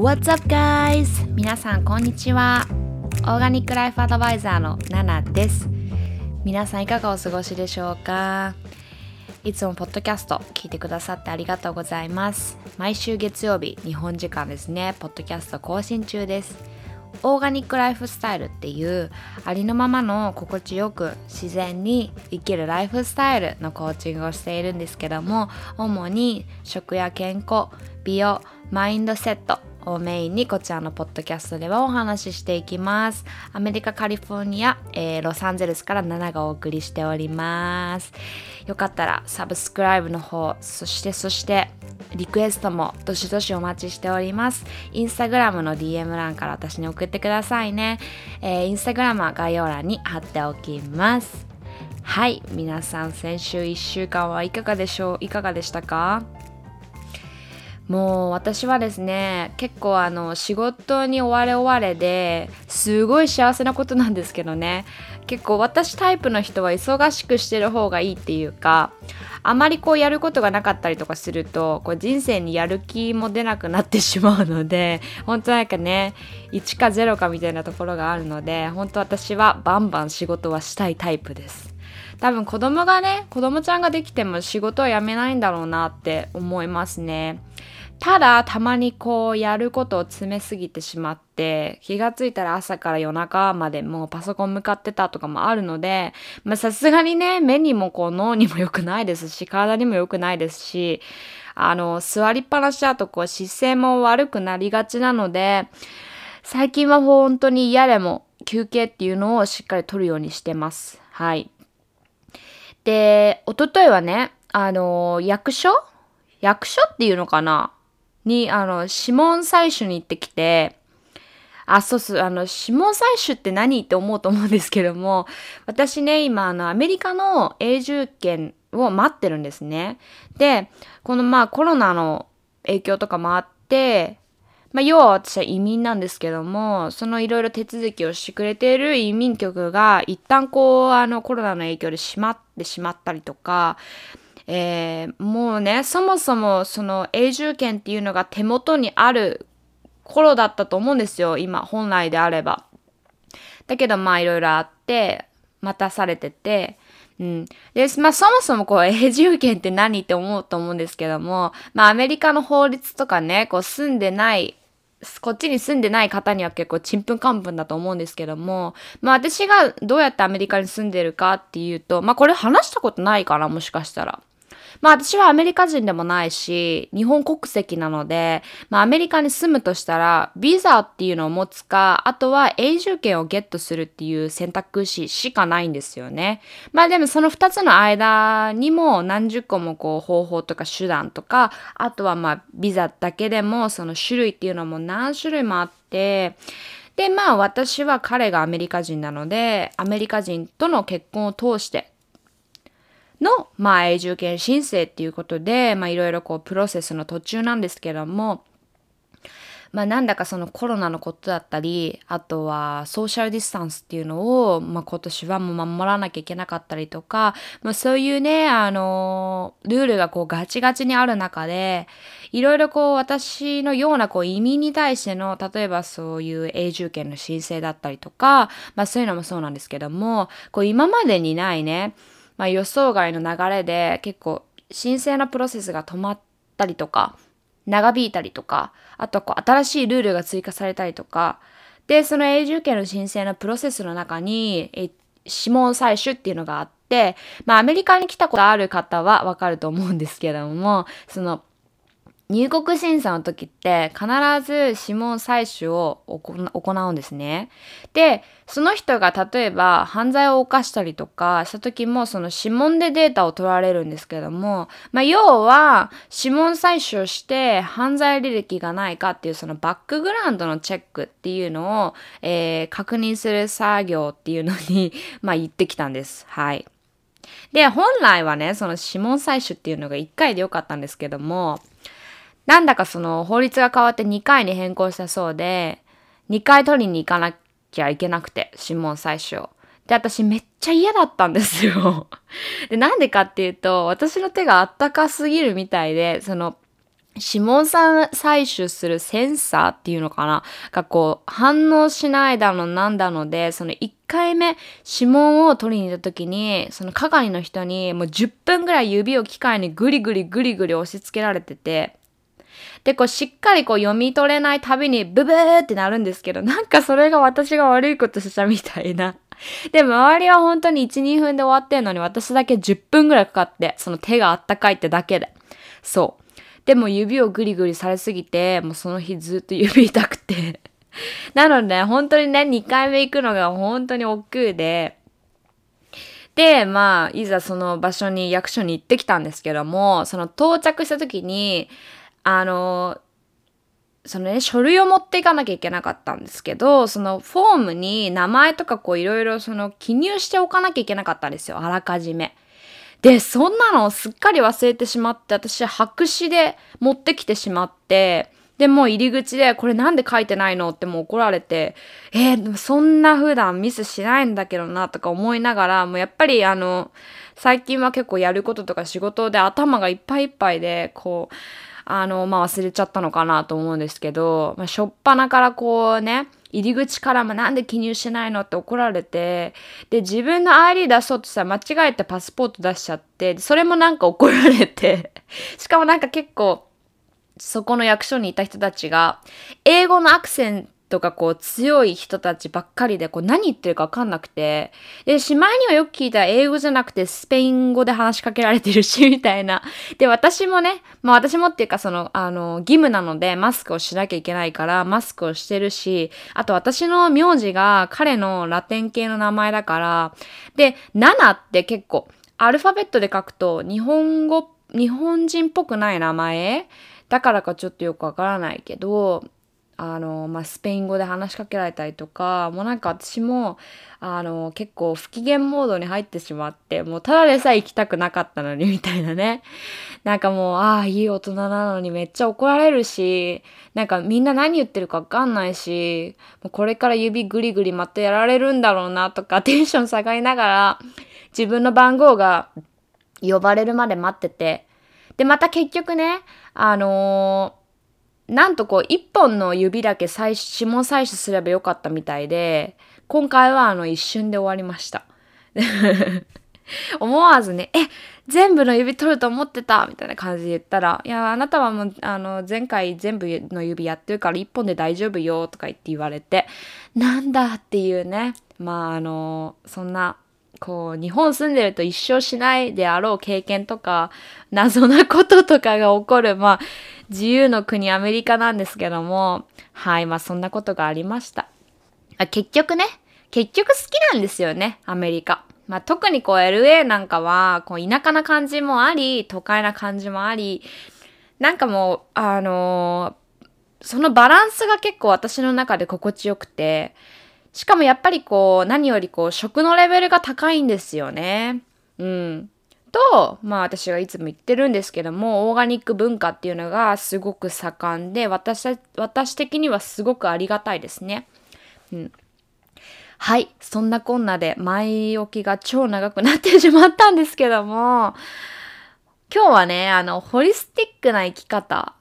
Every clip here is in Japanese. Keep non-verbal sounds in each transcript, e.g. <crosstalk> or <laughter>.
What's up guys? 皆さんこんにちは。オーガニックライフアドバイザーのナナです。皆さんいかがお過ごしでしょうか？いつもポッドキャスト聞いてくださってありがとうございます。毎週月曜日、日本時間ですね、ポッドキャスト更新中です。オーガニックライフスタイルっていうありのままの心地よく自然に生きるライフスタイルのコーチングをしているんですけども主に食や健康美容マインドセットをメインにこちらのポッドキャストではお話ししていきます。アメリカ・カリフォルニア、えー、ロサンゼルスから7がお送りしております。よかったらサブスクライブの方、そしてそしてリクエストもどしどしお待ちしております。インスタグラムの DM 欄から私に送ってくださいね。えー、インスタグラムは概要欄に貼っておきます。はい、皆さん先週1週間はいかがでしょういかがでしたか？もう私はですね結構あの仕事に追われ追われですごい幸せなことなんですけどね。結構私タイプの人は忙しくしてる方がいいっていうかあまりこうやることがなかったりとかするとこう人生にやる気も出なくなってしまうので <laughs> 本当なんかね1か0かみたいなところがあるので本当私はバンバン仕事はしたいタイプです。多分子供がね子供ちゃんができても仕事は辞めないんだろうなって思いますね。ただたまにこうやることを詰めすぎてしまって気がついたら朝から夜中までもうパソコン向かってたとかもあるのでまさすがにね目にもこう脳にも良くないですし体にも良くないですしあの座りっぱなしだとこう姿勢も悪くなりがちなので最近は本当に嫌でも休憩っていうのをしっかり取るようにしてます。はい。で、おとといはね、あの、役所？役所っていうのかな？に、あの、指紋採取に行ってきて、あ、そうそう、あの、指紋採取って何って思うと思うんですけども、私ね、今、あの、アメリカの永住権を待ってるんですね。で、このまあコロナの影響とかもあって、まあ、要は私は移民なんですけども、そのいろいろ手続きをしてくれている移民局が一旦こう、あのコロナの影響で閉まってしまったりとか、えー、もうね、そもそもその永住権っていうのが手元にある頃だったと思うんですよ、今、本来であれば。だけどまあいろいろあって、待たされてて、うん。で、まあそもそもこう永住権って何って思うと思うんですけども、まあアメリカの法律とかね、こう住んでないこっちに住んでない方には結構ちんぷんかんぷんだと思うんですけども、まあ私がどうやってアメリカに住んでるかっていうと、まあこれ話したことないかな、もしかしたら。まあ私はアメリカ人でもないし、日本国籍なので、まあアメリカに住むとしたら、ビザっていうのを持つか、あとは永住権をゲットするっていう選択肢しかないんですよね。まあでもその二つの間にも何十個もこう方法とか手段とか、あとはまあビザだけでもその種類っていうのも何種類もあって、で、まあ私は彼がアメリカ人なので、アメリカ人との結婚を通しての、まあ、永住権申請っていうことで、まあ、いろいろこう、プロセスの途中なんですけども、まあ、なんだかそのコロナのことだったり、あとはソーシャルディスタンスっていうのを、まあ、今年はもう守らなきゃいけなかったりとか、まあ、そういうね、あの、ルールがこうガチガチにある中で、いろいろこう私のようなこう移民に対しての、例えばそういう永住権の申請だったりとか、まあそういうのもそうなんですけども、こう今までにないね、まあ、予想外の流れで結構申請のプロセスが止まったりとか長引いたりとかあとこう新しいルールが追加されたりとかでその永住権の申請のプロセスの中に指紋採取っていうのがあってまあアメリカに来たことある方はわかると思うんですけどもその入国審査の時って必ず指紋採取を行うんですね。で、その人が例えば犯罪を犯したりとかした時もその指紋でデータを取られるんですけども、まあ、要は指紋採取をして犯罪履歴がないかっていうそのバックグラウンドのチェックっていうのを、えー、確認する作業っていうのに <laughs> まあ言ってきたんです。はい。で、本来はね、その指紋採取っていうのが1回でよかったんですけども、なんだかその法律が変わって2回に変更したそうで、2回取りに行かなきゃいけなくて、指紋採取を。で、私めっちゃ嫌だったんですよ。<laughs> で、なんでかっていうと、私の手があったかすぎるみたいで、その、指紋さん採取するセンサーっていうのかな？がこう反応しないだのなんだので、その1回目指紋を取りに行った時に、その係の人にもう10分ぐらい指を機械にグリグリグリグリ押し付けられてて、で、こうしっかりこう読み取れないたびにブブーってなるんですけど、なんかそれが私が悪いことしたみたいな。<laughs> で、周りは本当に1、2分で終わってんのに私だけ10分ぐらいかかって、その手があったかいってだけで。そう。でも指をグリグリされすぎて、もうその日ずっと指痛くて <laughs> なので、本当にね、2回目行くのが本当に億劫で、で、まあ、いざその場所に、役所に行ってきたんですけども、その到着した時に、あの、そのね、書類を持っていかなきゃいけなかったんですけど、そのフォームに名前とかこういろいろその記入しておかなきゃいけなかったんですよ、あらかじめ。で、そんなのをすっかり忘れてしまって、私白紙で持ってきてしまって、で、もう入り口で、これなんで書いてないのってもう怒られて、えー、そんな普段ミスしないんだけどなとか思いながら、もうやっぱりあの、最近は結構やることとか仕事で頭がいっぱいいっぱいで、こう、あの、まあ忘れちゃったのかなと思うんですけど、まあ、しょっぱなからこうね、入り口からもなんで記入しないのって怒られて、で、自分の ID 出そうとしたら間違えてパスポート出しちゃって、それもなんか怒られて、<laughs> しかもなんか結構、そこの役所にいた人たちが、英語のアクセントとかこう強い人たちばっかりでこう何言ってるかわかんなくて、で、しまいにはよく聞いたら英語じゃなくてスペイン語で話しかけられてるし、みたいな。で、私もね、まあ私もっていうかその、あの、義務なのでマスクをしなきゃいけないからマスクをしてるし、あと私の名字が彼のラテン系の名前だから、で、7って結構、アルファベットで書くと日本語、日本人っぽくない名前？だからかちょっとよくわからないけど、あの、まあ、スペイン語で話しかけられたりとか、もうなんか私も、あの、結構不機嫌モードに入ってしまって、もうただでさえ行きたくなかったのに、みたいなね。<laughs> なんかもう、ああ、いい大人なのにめっちゃ怒られるし、なんかみんな何言ってるかわかんないし、もうこれから指ぐりぐりまたやられるんだろうなとか、<laughs> テンション下がりながら、自分の番号が呼ばれるまで待ってて、で、また結局ね、あのーなんとこう一本の指だけ指紋採取すればよかったみたいで、今回はあの一瞬で終わりました。<laughs> 思わずね、え、全部の指取ると思ってたみたいな感じで言ったら、いや、あなたはもう、あの、前回全部の指やってるから一本で大丈夫よとか言って言われて、なんだっていうね、まあ、あの、そんな、こう、日本住んでると一生しないであろう経験とか、謎なこととかが起こる、まあ、自由の国アメリカなんですけども、はい、まあそんなことがありました。あ結局ね、結局好きなんですよね、アメリカ。まあ特にこう LA なんかは、こう田舎な感じもあり、都会な感じもあり、なんかもう、あのー、そのバランスが結構私の中で心地よくて、しかもやっぱりこう、何よりこう、食のレベルが高いんですよね。うん。と、まあ私がいつも言ってるんですけども、オーガニック文化っていうのがすごく盛んで、私、私的にはすごくありがたいですね。うん。はい。そんなこんなで前置きが超長くなってしまったんですけども、今日はね、あの、ホリスティックな生き方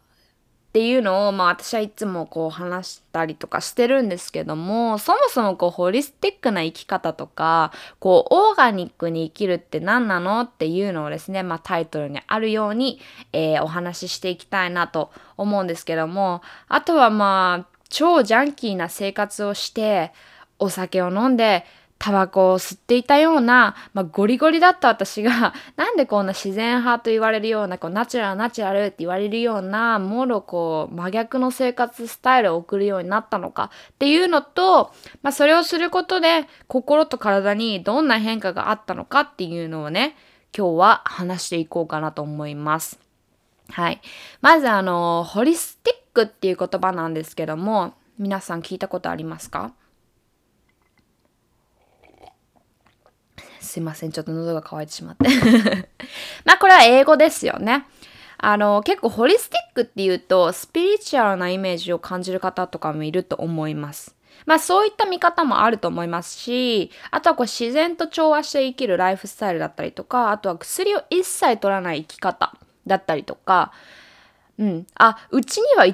っていうのを、まあ私はいつもこう話したりとかしてるんですけども、そもそもこうホリスティックな生き方とか、こうオーガニックに生きるって何なのっていうのをですね、まあタイトルにあるように、えー、お話ししていきたいなと思うんですけども、あとはまあ超ジャンキーな生活をして、お酒を飲んで、タバコを吸っていたような、まあ、ゴリゴリだった私が、<laughs> なんでこんな自然派と言われるような、こうナチュラルナチュラルって言われるような、もろこう真逆の生活スタイルを送るようになったのかっていうのと、まあ、それをすることで心と体にどんな変化があったのかっていうのをね、今日は話していこうかなと思います。はい。まずあの、ホリスティックっていう言葉なんですけども、皆さん聞いたことありますか？すいません。ちょっと喉が渇いてしまって <laughs> まあこれは英語ですよね。あの、結構ホリスティックっていうと、スピリチュアルなイメージを感じる方とかもいると思います。まあそういった見方もあると思いますし、あとはこう自然と調和して生きるライフスタイルだったりとか、あとは薬を一切取らない生き方だったりとか、うん。あ、うちには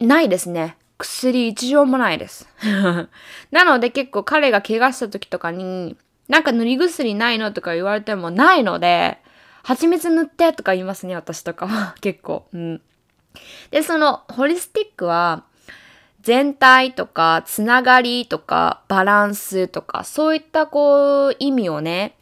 ないですね。薬一錠もないです。<laughs> なので結構彼が怪我した時とかに、なんか塗り薬ないの？とか言われてもないので、蜂蜜塗ってとか言いますね、私とかは。<laughs> 結構。うん。で、その、ホリスティックは、全体とか、つながりとか、バランスとか、そういったこう、意味をね、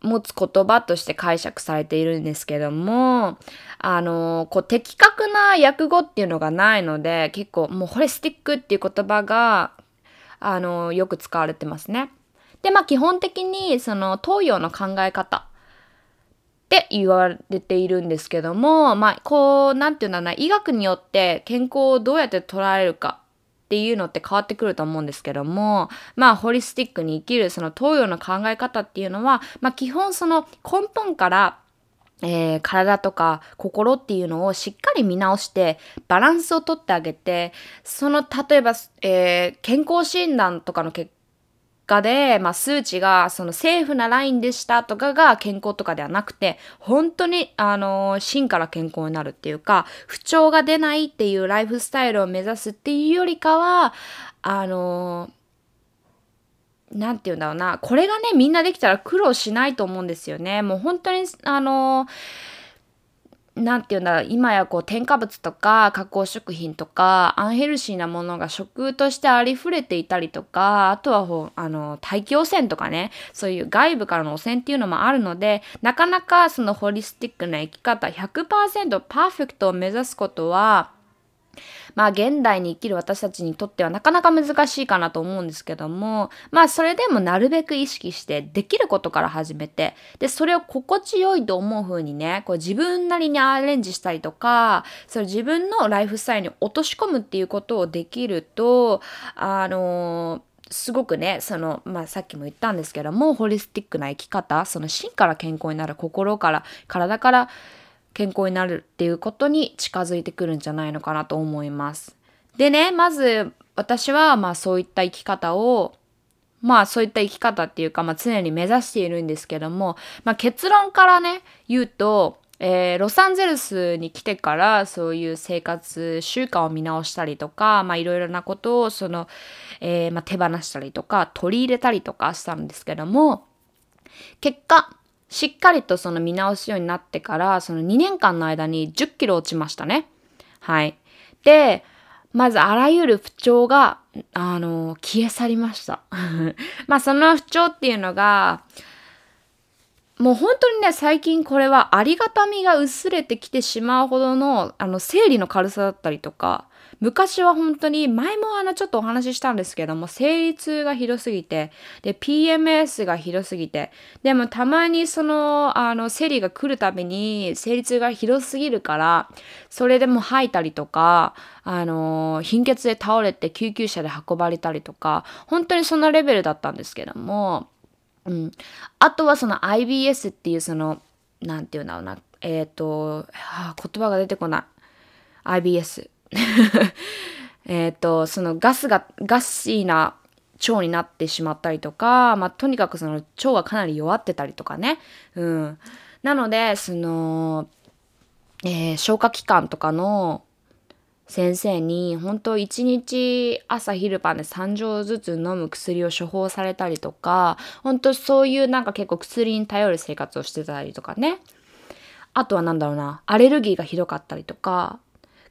持つ言葉として解釈されているんですけども、あの、こう、的確な訳語っていうのがないので、結構もうホリスティックっていう言葉が、あの、よく使われてますね。で、まあ基本的にその東洋の考え方って言われているんですけども、まあこう、なんていうんだろうな、医学によって健康をどうやって捉えるかっていうのって変わってくると思うんですけども、まあ、ホリスティックに生きるその東洋の考え方っていうのは、まあ、基本その根本からえー、体とか心っていうのをしっかり見直してバランスをとってあげてその例えば、えー、健康診断とかの結果で、まあ、数値がそのセーフなラインでしたとかが健康とかではなくて、本当に、あの、芯から健康になるっていうか、不調が出ないっていうライフスタイルを目指すっていうよりかは、あの、なんて言うんだろうな。これがね、みんなできたら苦労しないと思うんですよね。もう本当に、あの、なんて言うんだ、今やこう添加物とか加工食品とかアンヘルシーなものが食としてありふれていたりとか、あとはほあの大気汚染とかね、そういう外部からの汚染っていうのもあるので、なかなかそのホリスティックな生き方100%パーフェクトを目指すことはまあ現代に生きる私たちにとってはなかなか難しいかなと思うんですけども、まあそれでもなるべく意識してできることから始めて、で、それを心地よいと思う風にね、こう自分なりにアレンジしたりとか、それ自分のライフスタイルに落とし込むっていうことをできると、あのすごくね、その、まあ、さっきも言ったんですけども、ホリスティックな生き方、その芯から健康になる、心から、体から健康になるっていうことに近づいてくるんじゃないのかなと思います。でね、まず私はまあそういった生き方をまあそういった生き方っていうか、まあ、常に目指しているんですけども、まあ、結論からね言うと、えー、ロサンゼルスに来てからそういう生活習慣を見直したりとかいろいろなことをその、えー、まあ、手放したりとか取り入れたりとかしたんですけども結果しっかりとその見直すようになってから、その2年間の間に10キロ落ちましたね。はい。で、まずあらゆる不調が、あの、消え去りました。<laughs> まあその不調っていうのが、もう本当にね、最近これはありがたみが薄れてきてしまうほどの、あの、生理の軽さだったりとか、昔は本当に、前もあのちょっとお話ししたんですけども、生理痛がひどすぎて、で、PMS がひどすぎて、でもたまにその、あの、生理が来るたびに、生理痛がひどすぎるから、それでも吐いたりとか、あの、貧血で倒れて救急車で運ばれたりとか、本当にそんなレベルだったんですけども、うん。あとはその IBS っていうその、なんていうんだろうな、えっ、ー、と、はあ、言葉が出てこない。IBS。<laughs> えっと、そのガスが、ガッシーな腸になってしまったりとか、まあ、とにかくその腸がかなり弱ってたりとかね。うん。なので、その、えー、消化器官とかの先生に本当1日朝昼晩で3錠ずつ飲む薬を処方されたりとか本当そういうなんか結構薬に頼る生活をしてたりとかねあとは何だろうなアレルギーがひどかったりとか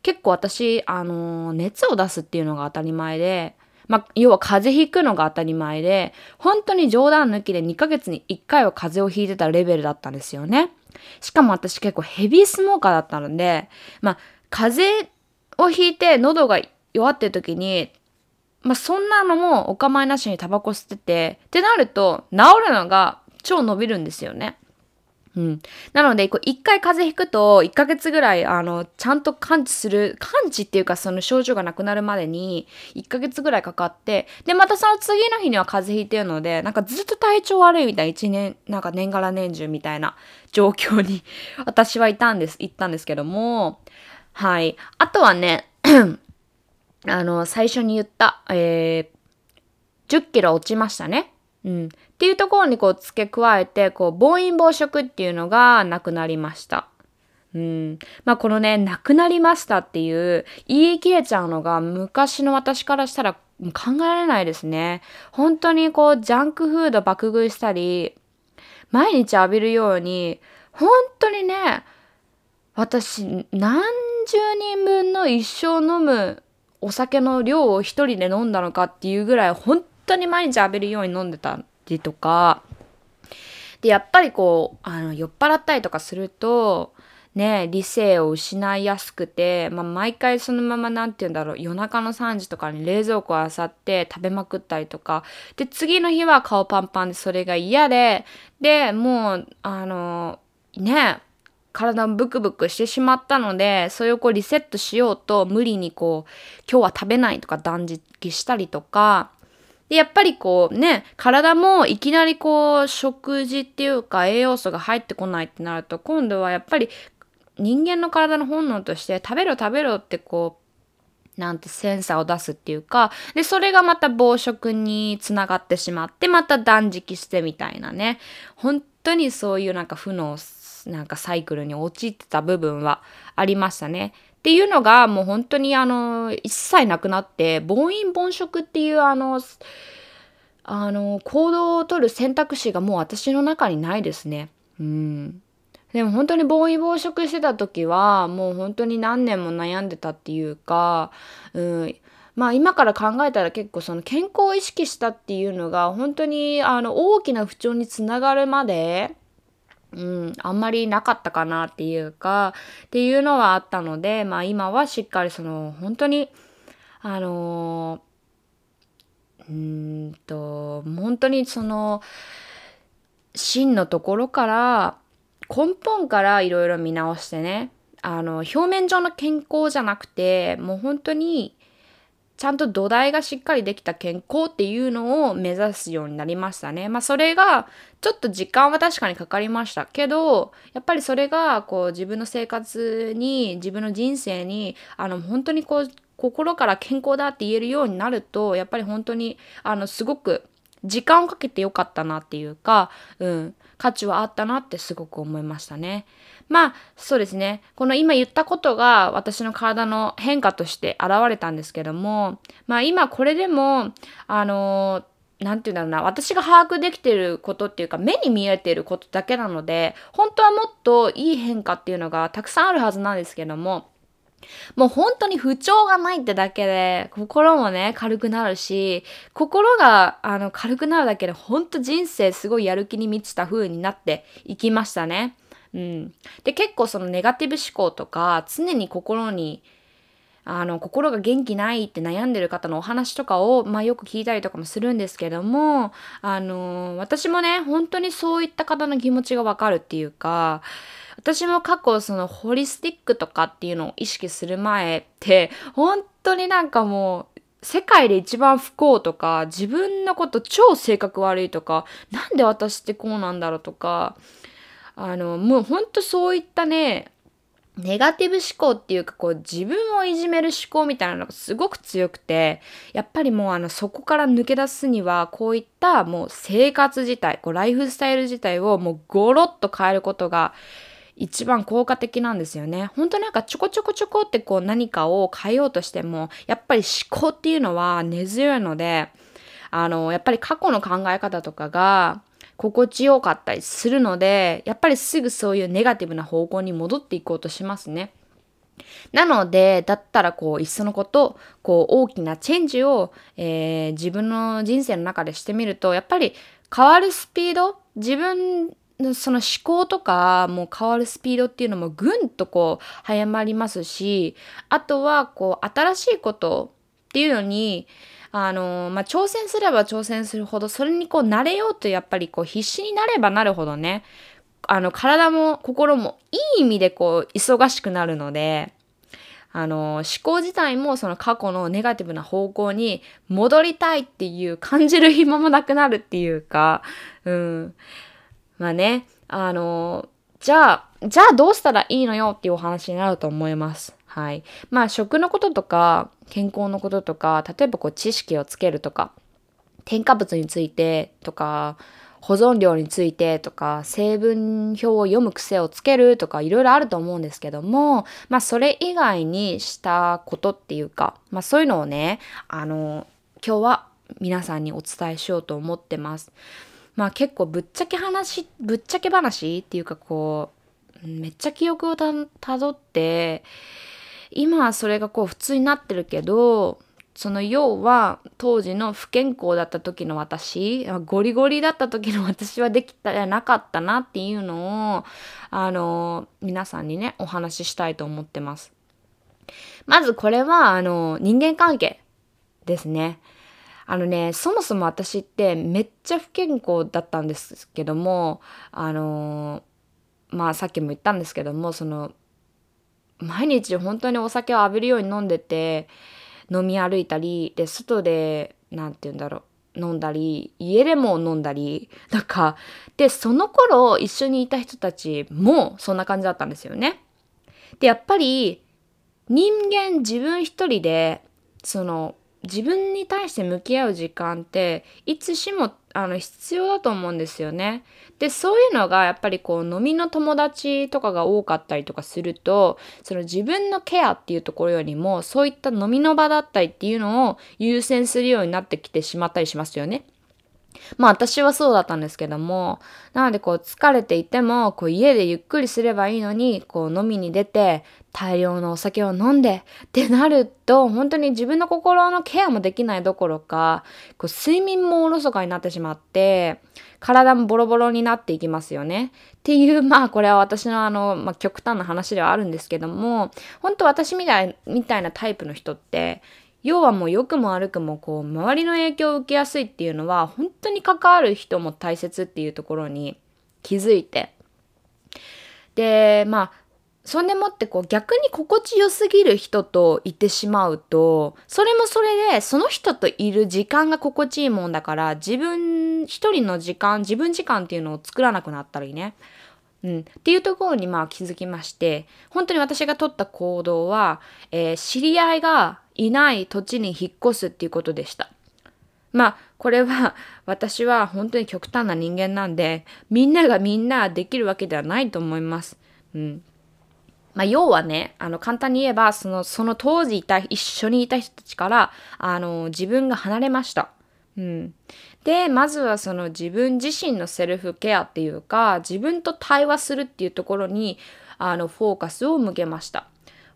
結構私、あのー、熱を出すっていうのが当たり前で、まあ、要は風邪ひくのが当たり前で、本当に冗談抜きで2ヶ月に1回は風邪をひいてたレベルだったんですよね。しかも私結構ヘビースモーカーだったので、まあ、風邪をひいて喉が弱ってる時に、まあ、そんなのもお構いなしにタバコ吸ってて、ってなると治るのが超伸びるんですよね。うん。なので、こう、一回風邪ひくと、1ヶ月ぐらい、あの、ちゃんと感知する、感知っていうか、その症状がなくなるまでに、1ヶ月ぐらいかかって、で、またその次の日には風邪ひいてるので、なんかずっと体調悪いみたいな、1年、なんか年がら年中みたいな状況に <laughs> 私はいたんです、行ったんですけども、はい。あとはね、<clears throat> あの、最初に言った、えー、10キロ落ちましたね。うん。っていうところにこう付け加えて、こう、暴飲暴食っていうのがなくなりました。うん。まあこのね、なくなりましたっていう言い切れちゃうのが昔の私からしたら考えられないですね。本当にこうジャンクフード爆食いしたり、毎日浴びるように、本当にね、私何十人分の一生飲むお酒の量を一人で飲んだのかっていうぐらい本当に毎日浴びるように飲んでたりとか、で、やっぱりこう、あの、酔っ払ったりとかすると、ね、理性を失いやすくて、まあ、毎回そのまま何て言うんだろう夜中の3時とかに冷蔵庫を漁って食べまくったりとか。で次の日は顔パンパンでそれが嫌ででもうあのね体もブクブクしてしまったのでそれをこうリセットしようと無理にこう今日は食べないとか断食したりとか。で、やっぱりこうね、体もいきなりこう食事っていうか栄養素が入ってこないってなると、今度はやっぱり人間の体の本能として食べろ食べろってこう、なんてセンサーを出すっていうか、で、それがまた暴食につながってしまって、また断食してみたいなね。本当にそういうなんか負のなんかサイクルに陥ってた部分はありましたね。っていうのがもう本当にあの一切なくなって暴飲暴食っていうあのあの行動をとる選択肢がもう私の中にないですね。うん。でも本当に暴飲暴食してた時はもう本当に何年も悩んでたっていうか、うん、まあ今から考えたら結構その健康を意識したっていうのが本当にあの大きな不調につながるまでうん、あんまりなかったかなっていうか、っていうのはあったので、まあ今はしっかりその、本当に、あのうんと、本当にその、真のところから、根本からいろいろ見直してね、あの、表面上の健康じゃなくて、もう本当に、ちゃんと土台がしっかりできた健康っていうのを目指すようになりましたね。まあそれがちょっと時間は確かにかかりましたけどやっぱりそれがこう自分の生活に自分の人生にあの本当にこう心から健康だって言えるようになるとやっぱり本当にあのすごく時間をかけてよかったなっていうか、うん、価値はあったなってすごく思いましたね。まあそうですねこの今言ったことが私の体の変化として現れたんですけどもまあ今これでもあの何て言うんだろうな私が把握できてることっていうか目に見えてることだけなので本当はもっといい変化っていうのがたくさんあるはずなんですけどももう本当に不調がないってだけで心もね軽くなるし心があの軽くなるだけで本当人生すごいやる気に満ちた風になっていきましたね。うん、で結構そのネガティブ思考とか常に心にあの心が元気ないって悩んでる方のお話とかを、まあ、よく聞いたりとかもするんですけどもあの私もね本当にそういった方の気持ちがわかるっていうか私も過去そのホリスティックとかっていうのを意識する前って本当になんかもう世界で一番不幸とか自分のこと超性格悪いとかなんで私ってこうなんだろうとかあのもうほんとそういったねネガティブ思考っていうかこう自分をいじめる思考みたいなのがすごく強くてやっぱりもうあのそこから抜け出すにはこういったもう生活自体こうライフスタイル自体をもうゴロッと変えることが一番効果的なんですよね。本当なんかちょこちょこちょこってこう何かを変えようとしても、やっぱり思考っていうのは根強いので、あの、やっぱり過去の考え方とかが心地よかったりするので、やっぱりすぐそういうネガティブな方向に戻っていこうとしますね。なので、だったらこう、いっそのこと、こう、大きなチェンジを、えー、自分の人生の中でしてみると、やっぱり変わるスピード、自分その思考とかも変わるスピードっていうのもぐんとこう早まりますしあとはこう新しいことっていうのにあのまあ、挑戦すれば挑戦するほどそれにこう慣れようとやっぱりこう必死になればなるほどねあの体も心もいい意味でこう忙しくなるのであの思考自体もその過去のネガティブな方向に戻りたいっていう感じる暇もなくなるっていうかうんまあね、あの、じゃあ、じゃあどうしたらいいのよっていうお話になると思います。はい。まあ食のこととか健康のこととか例えばこう知識をつけるとか添加物についてとか保存料についてとか成分表を読む癖をつけるとかいろいろあると思うんですけどもまあそれ以外にしたことっていうかまあそういうのをねあの今日は皆さんにお伝えしようと思ってます。まあ結構ぶっちゃけ話ぶっちゃけ話っていうかこうめっちゃ記憶をたどって今はそれがこう普通になってるけどその要は当時の不健康だった時の私ゴリゴリだった時の私はできたらなかったなっていうのをあの皆さんにねお話ししたいと思ってます。まずこれはあの人間関係ですね。あのねそもそも私ってめっちゃ不健康だったんですけどもあのまあさっきも言ったんですけどもその毎日本当にお酒を浴びるように飲んでて飲み歩いたりで外で何て言うんだろう飲んだり家でも飲んだりなんかでその頃一緒にいた人たちもそんな感じだったんですよね。でやっぱり人間自分一人でその自分に対して向き合う時間っていつしもあの必要だと思うんですよね。でそういうのがやっぱりこう飲みの友達とかが多かったりとかするとその自分のケアっていうところよりもそういった飲みの場だったりっていうのを優先するようになってきてしまったりしますよね。まあ私はそうだったんですけども、なのでこう疲れていても、こう家でゆっくりすればいいのに、こう飲みに出て大量のお酒を飲んでってなると、本当に自分の心のケアもできないどころか、こう睡眠もおろそかになってしまって、体もボロボロになっていきますよね。っていう、まあこれは私のあの、まあ、極端な話ではあるんですけども、本当私みたいみたいなタイプの人って、要はもう良くも悪くもこう周りの影響を受けやすいっていうのは本当に関わる人も大切っていうところに気づいて。でまあそんでもってこう逆に心地よすぎる人といてしまうとそれもそれでその人といる時間が心地いいもんだから自分一人の時間自分時間っていうのを作らなくなったりね。うん、っていうところにまあ気づきまして本当に私が取った行動は、えー、知り合いがいない土地に引っ越すっていうことでした。まあこれは <laughs> 私は本当に極端な人間なんでみんながみんなできるわけではないと思います。うんまあ、要はねあの簡単に言えばそのその当時いた一緒にいた人たちからあの自分が離れました。うん、でまずはその自分自身のセルフケアっていうか自分と対話するっていうところにあのフォーカスを向けました。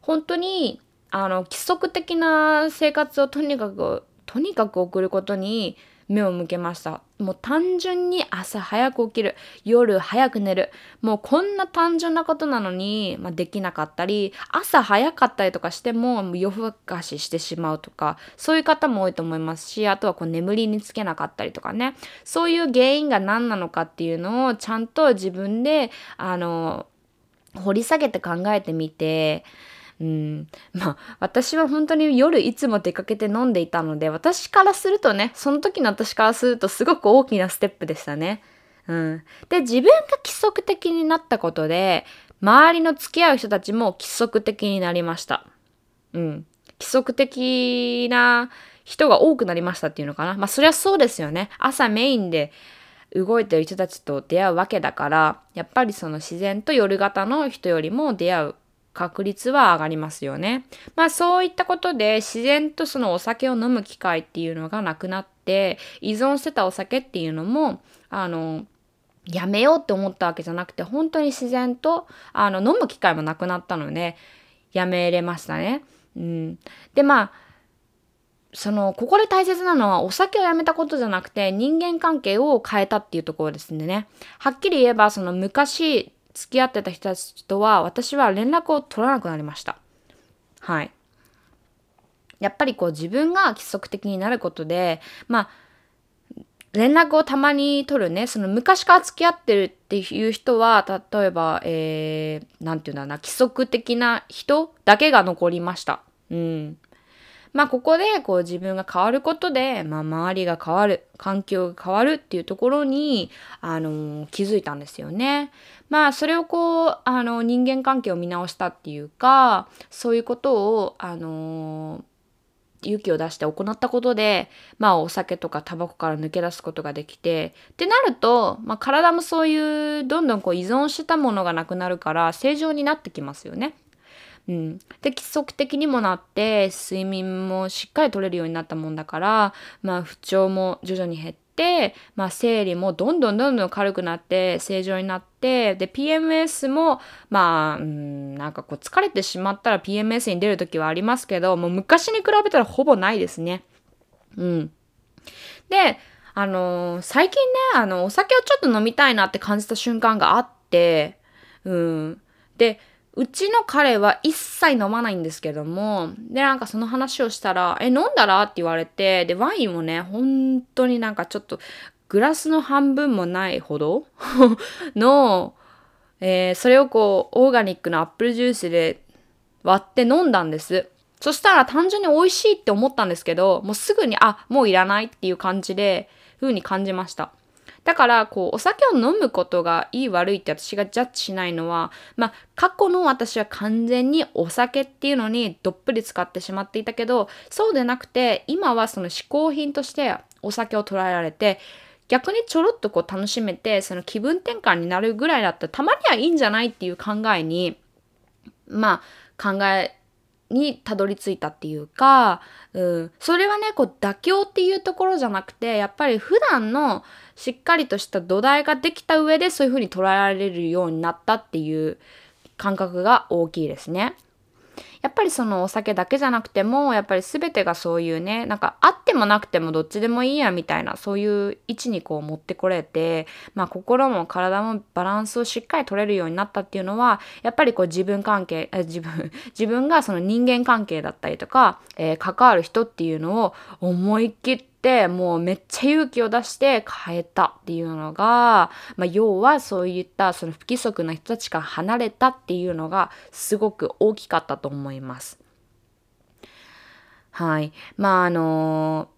本当にあの規則的な生活をとにかくとにかく送ることに目を向けました。もう単純に朝早く起きる夜早く寝るもうこんな単純なことなのに、まあ、できなかったり朝早かったりとかしても夜更かししてしまうとかそういう方も多いと思いますしあとはこう眠りにつけなかったりとかね。そういう原因が何なのかっていうのをちゃんと自分であの掘り下げて考えてみてうん、まあ私は本当に夜いつも出かけて飲んでいたので私からするとねその時の私からするとすごく大きなステップでしたね。うん、で自分が規則的になったことで周りの付き合う人たちも規則的になりました。うん、規則的な人が多くなりましたっていうのかな。まあそりゃそうですよね。朝メインで動いてる人たちと出会うわけだからやっぱりその自然と夜型の人よりも出会う確率は上がりますよね。まあそういったことで自然とそのお酒を飲む機会っていうのがなくなって依存してたお酒っていうのもあのやめようって思ったわけじゃなくて本当に自然とあの飲む機会もなくなったのでやめれましたね。うん、でまあそのここで大切なのはお酒をやめたことじゃなくて人間関係を変えたっていうところですんでね。はっきり言えばその昔付き合ってた人たちとは私は連絡を取らなくなりました。はい。やっぱりこう自分が規則的になることで、まあ、連絡をたまに取るね、その昔から付き合ってるっていう人は、例えば、えー、ていうんだな、規則的な人だけが残りました。うん。まあここでこう自分が変わることで、まあ周りが変わる、環境が変わるっていうところに、あのー、気づいたんですよね。まあそれをこう、あの人間関係を見直したっていうか、そういうことを、あの勇気を出して行ったことで、まあ、お酒とかタバコから抜け出すことができてってなると、まあ、体もそういうどんどんこう依存したものがなくなるから正常になってきますよね。うん、で規則的にもなって睡眠もしっかり取れるようになったもんだから、まあ、不調も徐々に減って、まあ、生理もどんどんどんどん軽くなって正常になってで PMS もまあ、うん、なんかこう疲れてしまったら PMS に出る時はありますけどもう昔に比べたらほぼないですね。うん、であのー、最近ねあのお酒をちょっと飲みたいなって感じた瞬間があってうんでうちの彼は一切飲まないんですけども、で、なんかその話をしたら、え、飲んだら？って言われて、で、ワインもね、本当になんかちょっと、グラスの半分もないほど <laughs> の、えー、それをこう、オーガニックのアップルジュースで割って飲んだんです。そしたら単純に美味しいって思ったんですけど、もうすぐに、あ、もういらないっていう感じで、風に感じました。だから、こう、お酒を飲むことがいい悪いって私がジャッジしないのは、まあ、過去の私は完全にお酒っていうのにどっぷり使ってしまっていたけど、そうでなくて、今はその嗜好品としてお酒を捉えられて、逆にちょろっとこう楽しめて、その気分転換になるぐらいだったら、たまにはいいんじゃないっていう考えに、まあ、考えにたどり着いたっていうか、うん、それはねこう妥協っていうところじゃなくてやっぱり普段のしっかりとした土台ができた上でそういうふうに捉えられるようになったっていう感覚が大きいですね。やっぱりそのお酒だけじゃなくてもやっぱり全てがそういうねなんかあってもなくてもどっちでもいいやみたいなそういう位置にこう持ってこれてまあ心も体もバランスをしっかり取れるようになったっていうのはやっぱりこう自分関係自分 <laughs> 自分がその人間関係だったりとか、えー、関わる人っていうのを思い切ってもうめっちゃ勇気を出して変えたっていうのが、まあ、要はそういったその不規則な人たちから離れたっていうのがすごく大きかったと思います。はい。まああの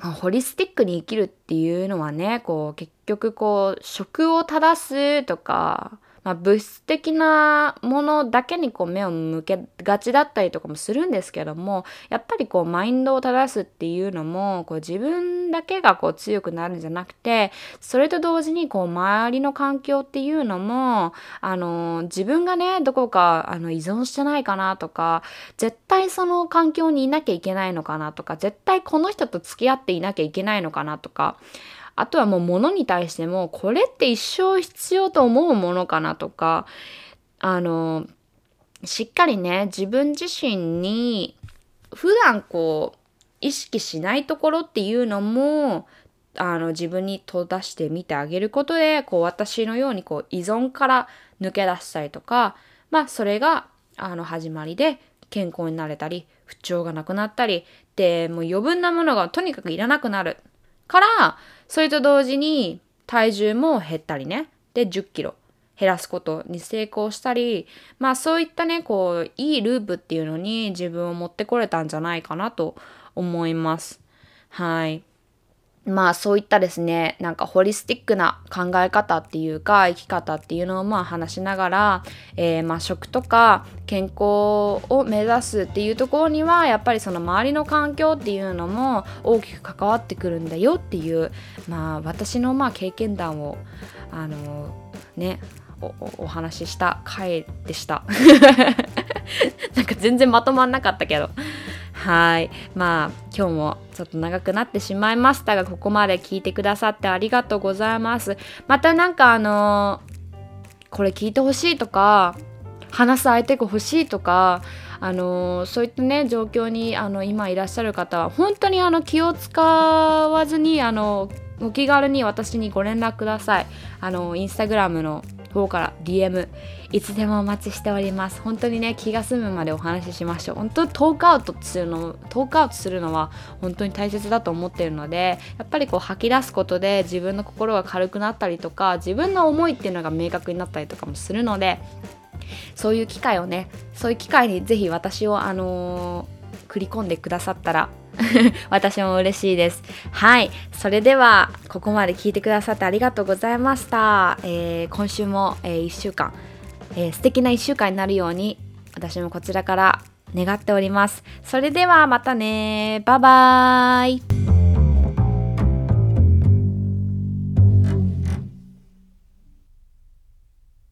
まあ、ホリスティックに生きるっていうのはねこう結局こう食を正すとかまあ、物質的なものだけにこう目を向けがちだったりとかもするんですけどもやっぱりこうマインドを正すっていうのもこう自分だけがこう強くなるんじゃなくてそれと同時にこう周りの環境っていうのもあの自分がねどこかあの依存してないかなとか絶対その環境にいなきゃいけないのかなとか絶対この人と付き合っていなきゃいけないのかなとかあとはもう物に対してもこれって一生必要と思うものかなとかあのしっかりね自分自身に普段こう意識しないところっていうのもあの自分に閉ざしてみてあげることでこう私のようにこう依存から抜け出したりとかまあそれがあの始まりで健康になれたり不調がなくなったりでもう余分なものがとにかくいらなくなる。からそれと同時に体重も減ったりね。で10キロ。減らすことに成功したりまあそういったねこういいループっていうのに自分を持ってこれたんじゃないかなと思います。はい。まあそういったですねなんかホリスティックな考え方っていうか生き方っていうのをまあ話しながら、えー、まあ食とか健康を目指すっていうところにはやっぱりその周りの環境っていうのも大きく関わってくるんだよっていうまあ私のまあ経験談をあのねおお話しした回でした。<laughs> なんか全然まとまんなかったけど。はい。まあ今日もちょっと長くなってしまいましたがここまで聞いてくださってありがとうございます。またなんかあのこれ聞いてほしいとか話す相手が欲しいとかあのそういったね状況にあの今いらっしゃる方は本当にあの気を使わずにあのお気軽に私にご連絡ください。あのインスタグラムの方から DM いつでもお待ちしております。本当にね気が済むまでお話ししましょう。本当トークアウトするのトークアウトするのは本当に大切だと思っているのでやっぱりこう吐き出すことで自分の心が軽くなったりとか自分の思いっていうのが明確になったりとかもするのでそういう機会をねそういう機会にぜひ私をあのー、繰り込んでくださったら <laughs> 私も嬉しいです。はい。それでは、ここまで聞いてくださってありがとうございました。えー、今週も、えー、1週間、えー、素敵な1週間になるように、私もこちらから願っております。それではまたね。バイバーイ。